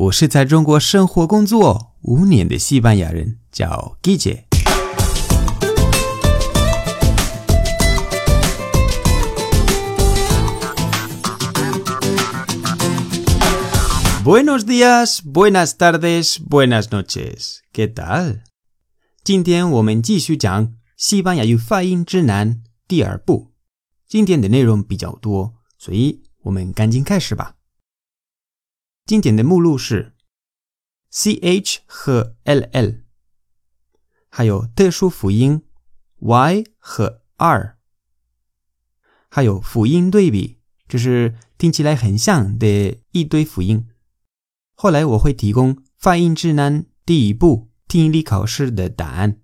我是在中国生活工作五年的西班牙人，叫 Guille。Buenos días, buenas tardes, buenas noches. ¿Qué tal? 今天我们继续讲西班牙语发音指南第二部。今天的内容比较多，所以我们赶紧开始吧。经典的目录是 ch 和 ll，还有特殊辅音 y 和 r，还有辅音对比，就是听起来很像的一堆辅音。后来我会提供发音指南第一步听力考试的答案，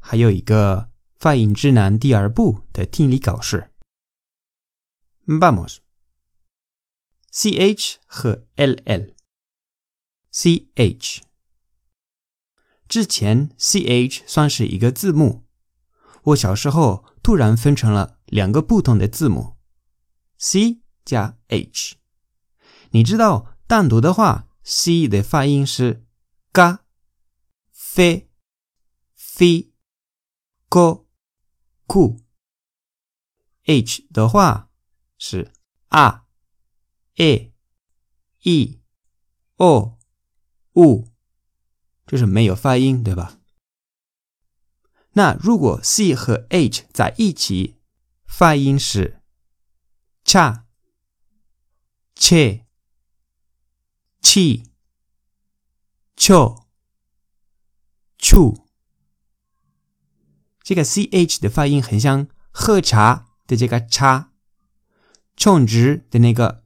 还有一个发音指南第二步的听力考试。Vamos。Ch 和 ll，ch 之前 ch 算是一个字母，我小时候突然分成了两个不同的字母，c 加 h。你知道单独的话，c 的发音是 ga、fe、fi、go、ku；h 的话是啊。a、e、o、u，这是没有发音，对吧？那如果 c 和 h 在一起，发音是 cha、che、chi、cho、chu。这个 ch 的发音很像喝茶的这个茶，充值的那个。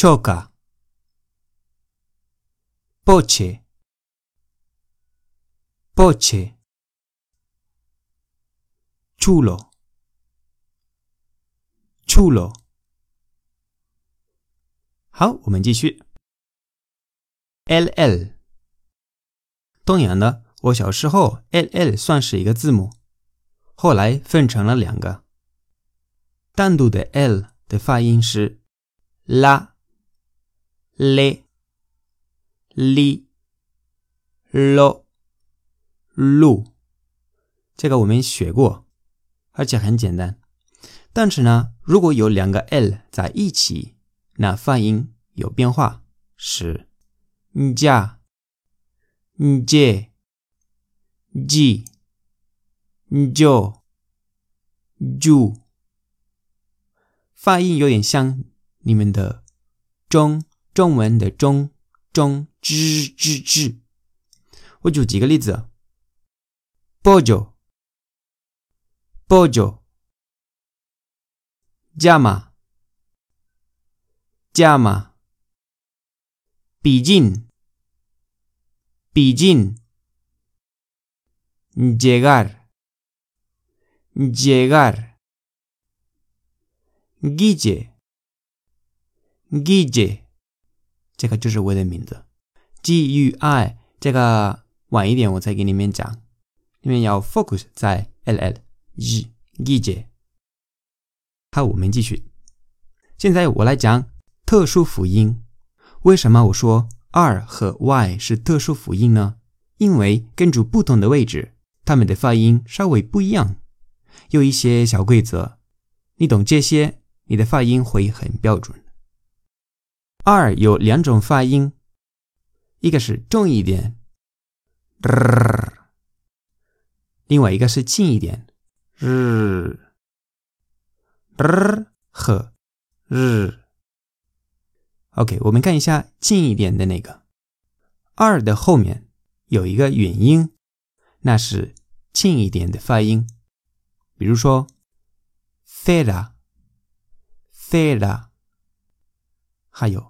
poche, poche, chulo, chulo。好，我们继续。ll，同样的，我小时候 ll 算是一个字母，后来分成了两个。单独的 l 的发音是 la。Le, li, lo, lu，这个我们学过，而且很简单。但是呢，如果有两个 l 在一起，那发音有变化，是 ja、j、g、jo、ju，发音有点像你们的中。中文的中中之之之，我举几个例子：pollo、pollo、llama、llama、比近、比近、llegar、llegar、guille、guille。这个就是我的名字，G U I。这个晚一点我再给你们讲，你们要 focus 在 L L G G J。好，我们继续。现在我来讲特殊辅音。为什么我说 R 和 Y 是特殊辅音呢？因为根据不同的位置，它们的发音稍微不一样，有一些小规则。你懂这些，你的发音会很标准。二有两种发音，一个是重一点，另外一个是轻一点，日日和日。OK，我们看一下轻一点的那个，二的后面有一个元音，那是轻一点的发音，比如说 fera，fera，还有。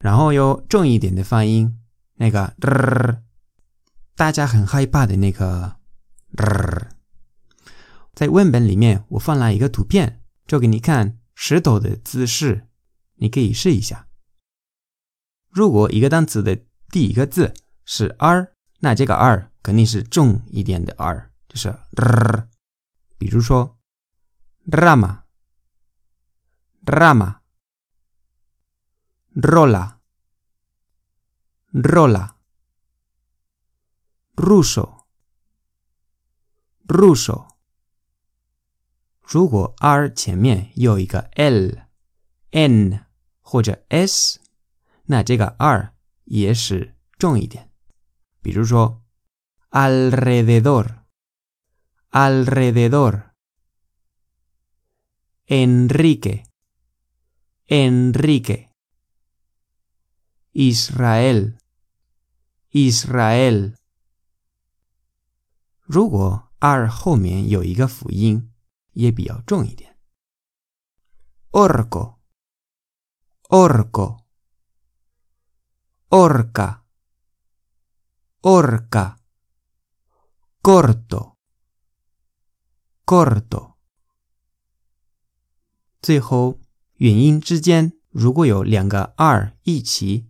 然后有重一点的发音，那个，大家很害怕的那个，在文本里面我放了一个图片，就给你看石头的姿势，你可以试一下。如果一个单词的第一个字是 r，那这个 r 肯定是重一点的 r，就是，比如说 drama。drama。rola, rola, ruso, ruso。如果 r 前面有一个 l、n 或者 s，那这个 r 也是重一点。比如说，alrededor, alrededor, Enrique, Enrique。 Israel, Israel。如果 r 后面有一个辅音，也比较重一点。orco, orco, orca, orca, corto, corto。最后，元音之间如果有两个 r 一起。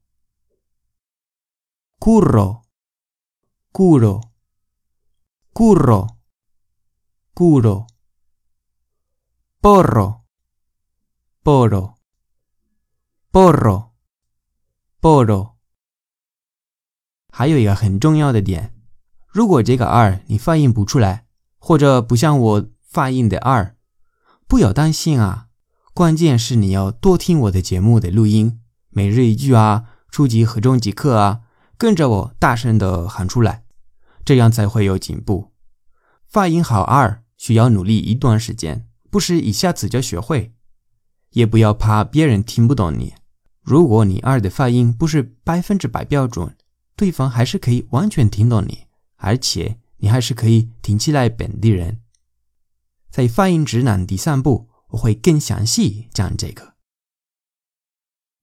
curro, curro, curro, porro, porro, porro, porro。还有一个很重要的点，如果这个 r 你发音不出来，或者不像我发音的 r，不要担心啊。关键是你要多听我的节目的录音，每日一句啊，初级和中级课啊。跟着我大声的喊出来，这样才会有进步。发音好二需要努力一段时间，不是一下子就学会。也不要怕别人听不懂你。如果你二的发音不是百分之百标准，对方还是可以完全听懂你，而且你还是可以听起来本地人。在发音指南第三步，我会更详细讲这个。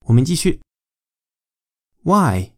我们继续。Why？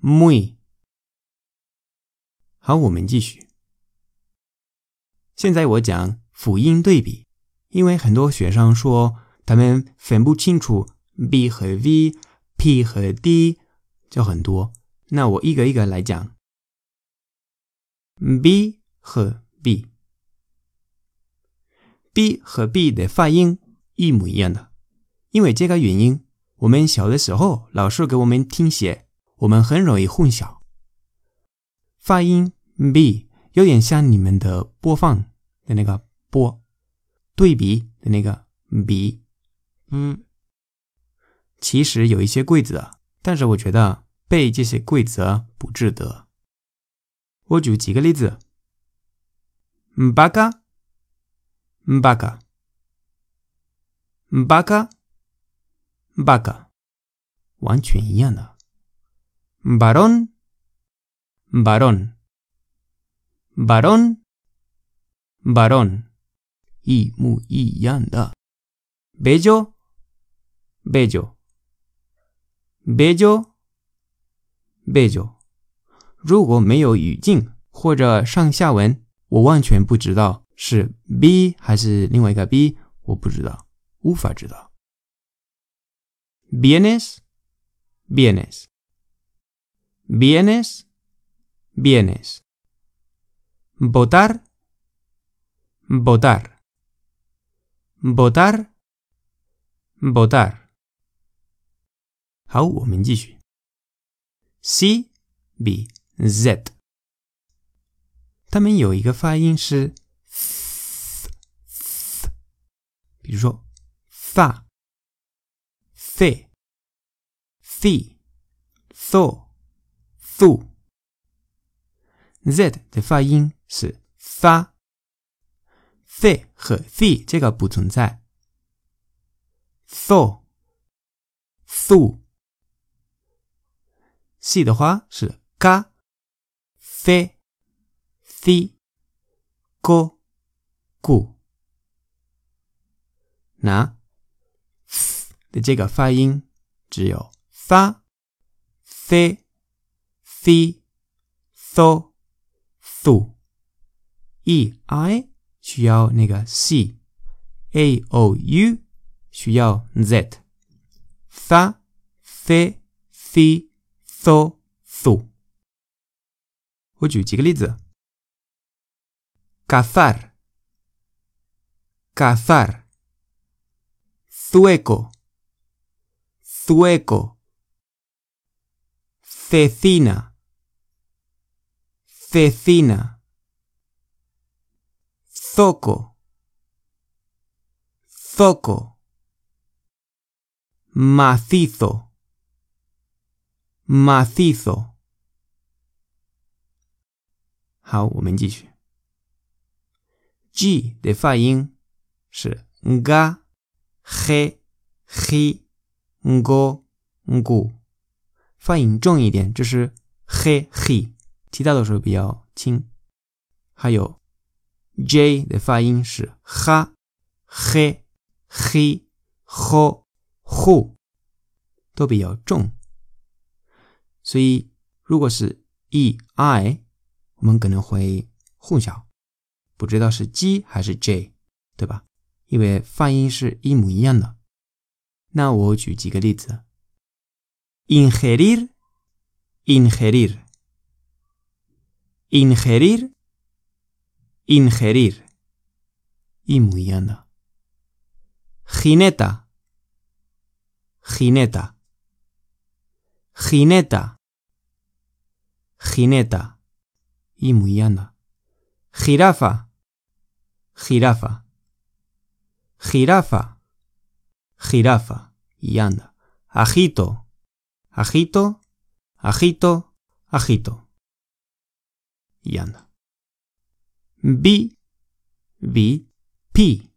muy。好，我们继续。现在我讲辅音对比，因为很多学生说他们分不清楚 b 和 v，p 和 d，就很多。那我一个一个来讲，b 和 b，b 和 b 的发音一模一样的，因为这个原因，我们小的时候老师给我们听写，我们很容易混淆发音。B 有点像你们的播放的那个播，对比的那个 B，嗯，其实有一些规则，但是我觉得背这些规则不值得。我举几个例子，嗯，巴嘎，嗯，巴嘎，嗯，巴嘎，巴嘎，完全一样的，巴隆，巴隆。varón，varón，一模一样的。bello，bello，bello，bello。如果没有语境或者上下文，我完全不知道是 b 还是另外一个 b，我不知道，无法知道。vienes，vienes，vienes，vienes。votar, votar, votar, votar。好，我们继续。C B Z，它们有一个发音是 f，比如说发、fe、fi、tho、 thu。Z 的发音。是发，fe 和 f 这个不存在。so su c 的话是 ga fe fi go gu，那 f 的这个发音只有发 fe fi so su。e i 需要那个 c，a o u 需要 z，fa fe fi so su。我举几个例子 ：cazar，cazar，sueco，sueco，cecina，cecina。zoco, zoco, macizo, macizo。好，我们继续。G 的发音是 ga、he、he、go、gu，发音重一点就是 he、he，其他的时候比较轻。还有 J 的发音是哈、嘿、嘿、吼、呼，都比较重。所以，如果是 E、I，我们可能会混淆，不知道是 G 还是 J，对吧？因为发音是一模一样的。那我举几个例子：ingerir、ingerir、ingerir。y muy anda. Jineta, jineta, jineta, jineta, y muy anda. Jirafa, jirafa, jirafa, jirafa, y anda. Ajito, ajito, ajito, ajito, y anda. b v p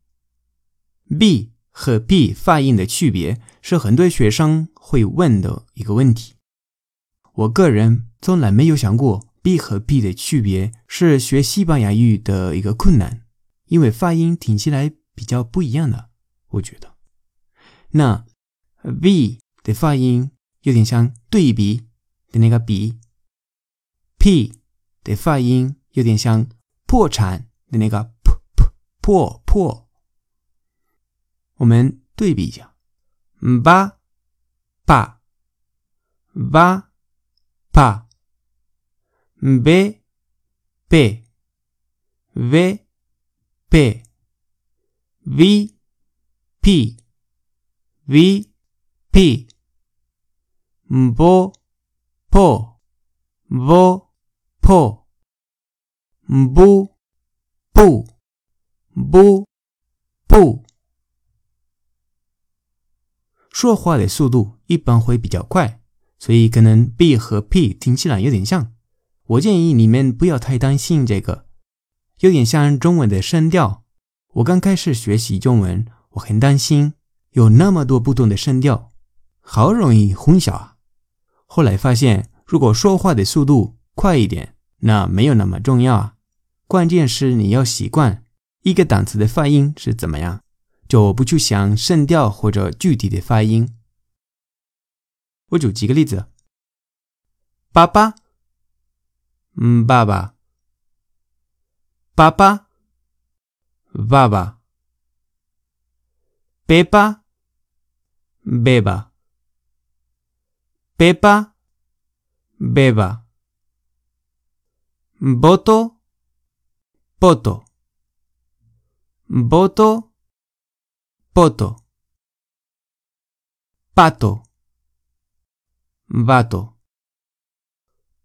b 和 p 发音的区别是很多学生会问的一个问题。我个人从来没有想过 b 和 p 的区别是学西班牙语的一个困难，因为发音听起来比较不一样的。我觉得，那 v 的发音有点像对比的那个比，p 的发音有点像破产的那个 p p 破破。我们对比一下，ba pa ba pa be be ve be v p v p bo po bo po bu bu bu bu 说话的速度一般会比较快，所以可能 b 和 p 听起来有点像。我建议你们不要太担心这个，有点像中文的声调。我刚开始学习中文，我很担心有那么多不同的声调，好容易混淆啊。后来发现，如果说话的速度快一点，那没有那么重要啊。关键是你要习惯一个单词的发音是怎么样。就不去想声调或者具体的发音。我举几个例子：爸爸，嗯，爸爸，爸爸，爸爸，贝巴，贝巴，贝巴，贝巴，voto, poto, voto, poto, pato, vato,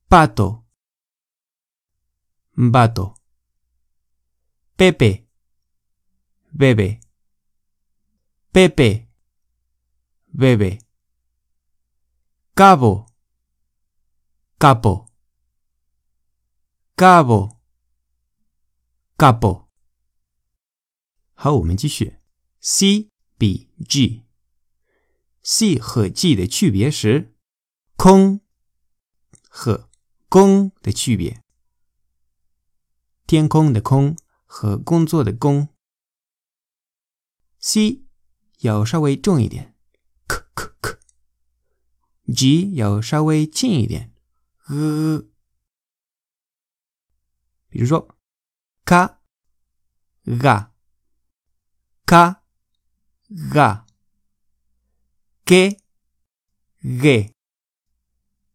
pato, vato, pepe, bebe, pepe, bebe, cabo, capo. Cabo, capo. 好，我们继续。C 比 G，C 和 G 的区别是空和工的区别。天空的空和工作的工。C 要稍微重一点，k k k；G 要稍微轻一点呃。比如说，ka ga ka。ga, que, ge,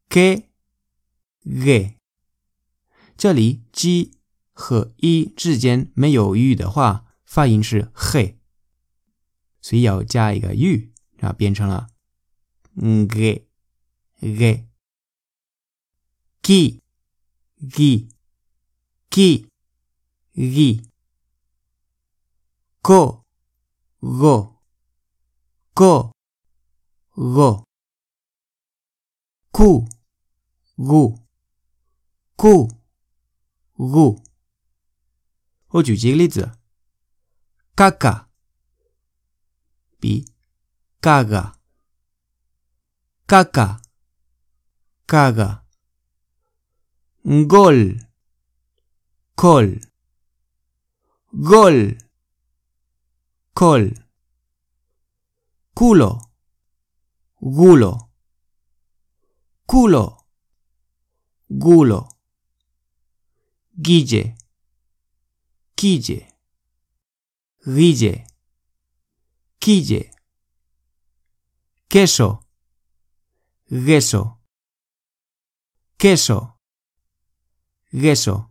que, ge。这里 g 和 e 之间没有 u 的话，发音是 he，所以要加一个 u，然后变成了 ge, ge。ki, gi, ki, gi。go, go。go, go, ku, gu, ku, gu。我举几个例子：嘎嘎比嘎嘎，嘎嘎，嘎嘎，gol, col, gol, col。culo, gulo, culo, gulo, guille, quille, guille, quille, queso, queso, queso, queso。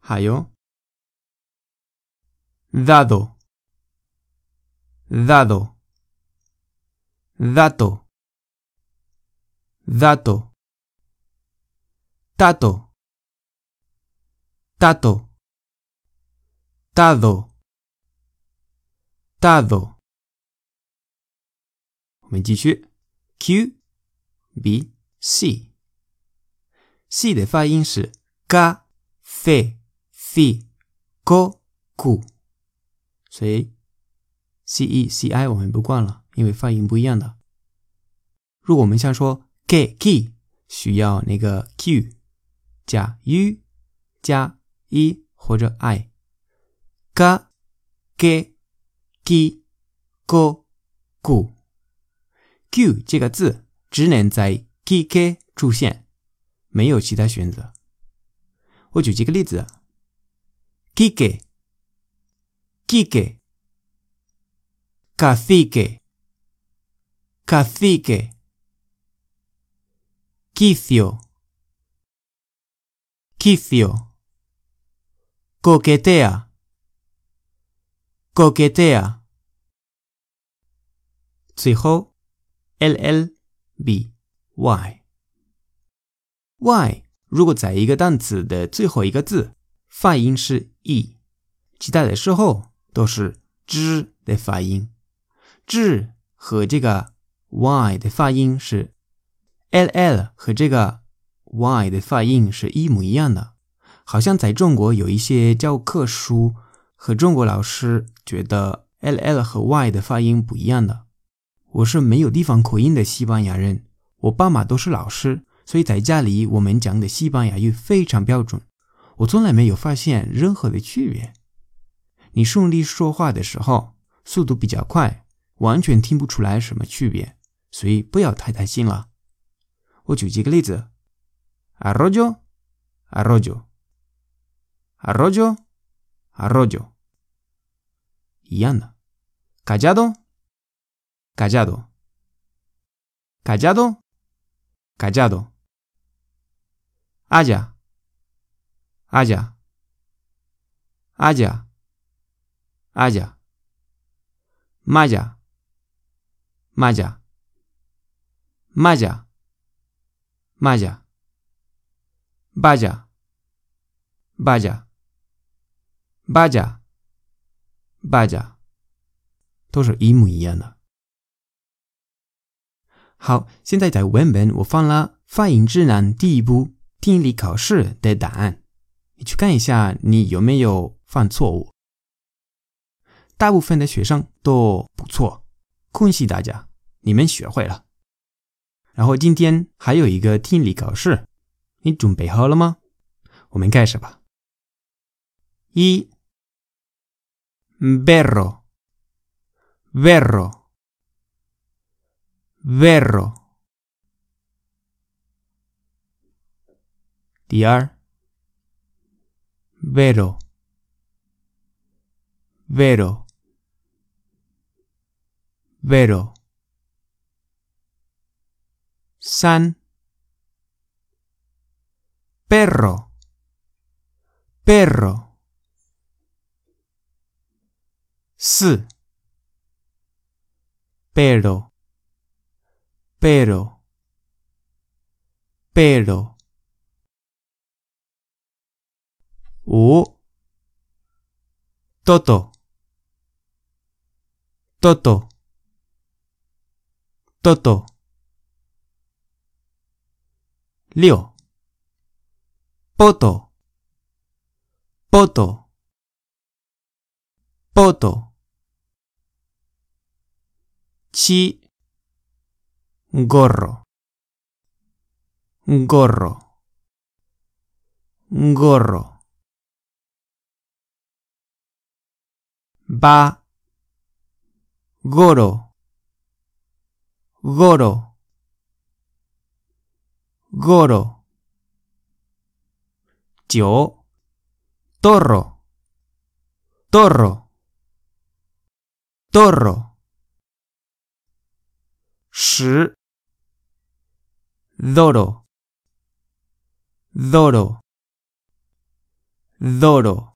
还有。dado, dado, dato, dato, tato, tato, tado, tado. 我们继续，Q B C。C 的发音是 ga fe fi go gu，所以 C E C I 我们不惯了，因为发音不一样的。如果我们想说 ge g，需要那个 q 加 u 加 e 或者 i，ga ge g go gu。q 这个字只能在 g k 出现。没有其他选择。我举几个例子：gige、gige、cafique、cafique、kifio、kifio、coquetea、coquetea。最后，ll、b、y。Y 如果在一个单词的最后一个字发音是 e，其他的时候都是 z 的发音。z 和这个 y 的发音是 ll 和这个 y 的发音是一模一样的。好像在中国有一些教科书和中国老师觉得 ll 和 y 的发音不一样的。我是没有地方口音的西班牙人，我爸妈都是老师。所以在家里，我们讲的西班牙语非常标准，我从来没有发现任何的区别。你顺利说话的时候，速度比较快，完全听不出来什么区别，所以不要太担心了。我举几个例子。：arroyo，arroyo，arroyo，arroyo，一样的。；callado，callado，callado，callado。Allá, allá, allá, allá. Maya, maya, maya, maya. Vaya, vaya, vaya, vaya，都是一模一样的。好，现在在文本我放了发音指南第一步。听力考试的答案，你去看一下，你有没有犯错误？大部分的学生都不错，恭喜大家，你们学会了。然后今天还有一个听力考试，你准备好了吗？我们开始吧。一，verro，verro，verro。DR Vero. Vero. Vero. San. Perro. Perro. S. Pero. Pero. Pero. 五，todo todo todo 六，poto poto poto 七，gorro gorro gorro Ba goro. Goro. Goro. 九 torro. Torro. Torro. 十 doro. Doro. Doro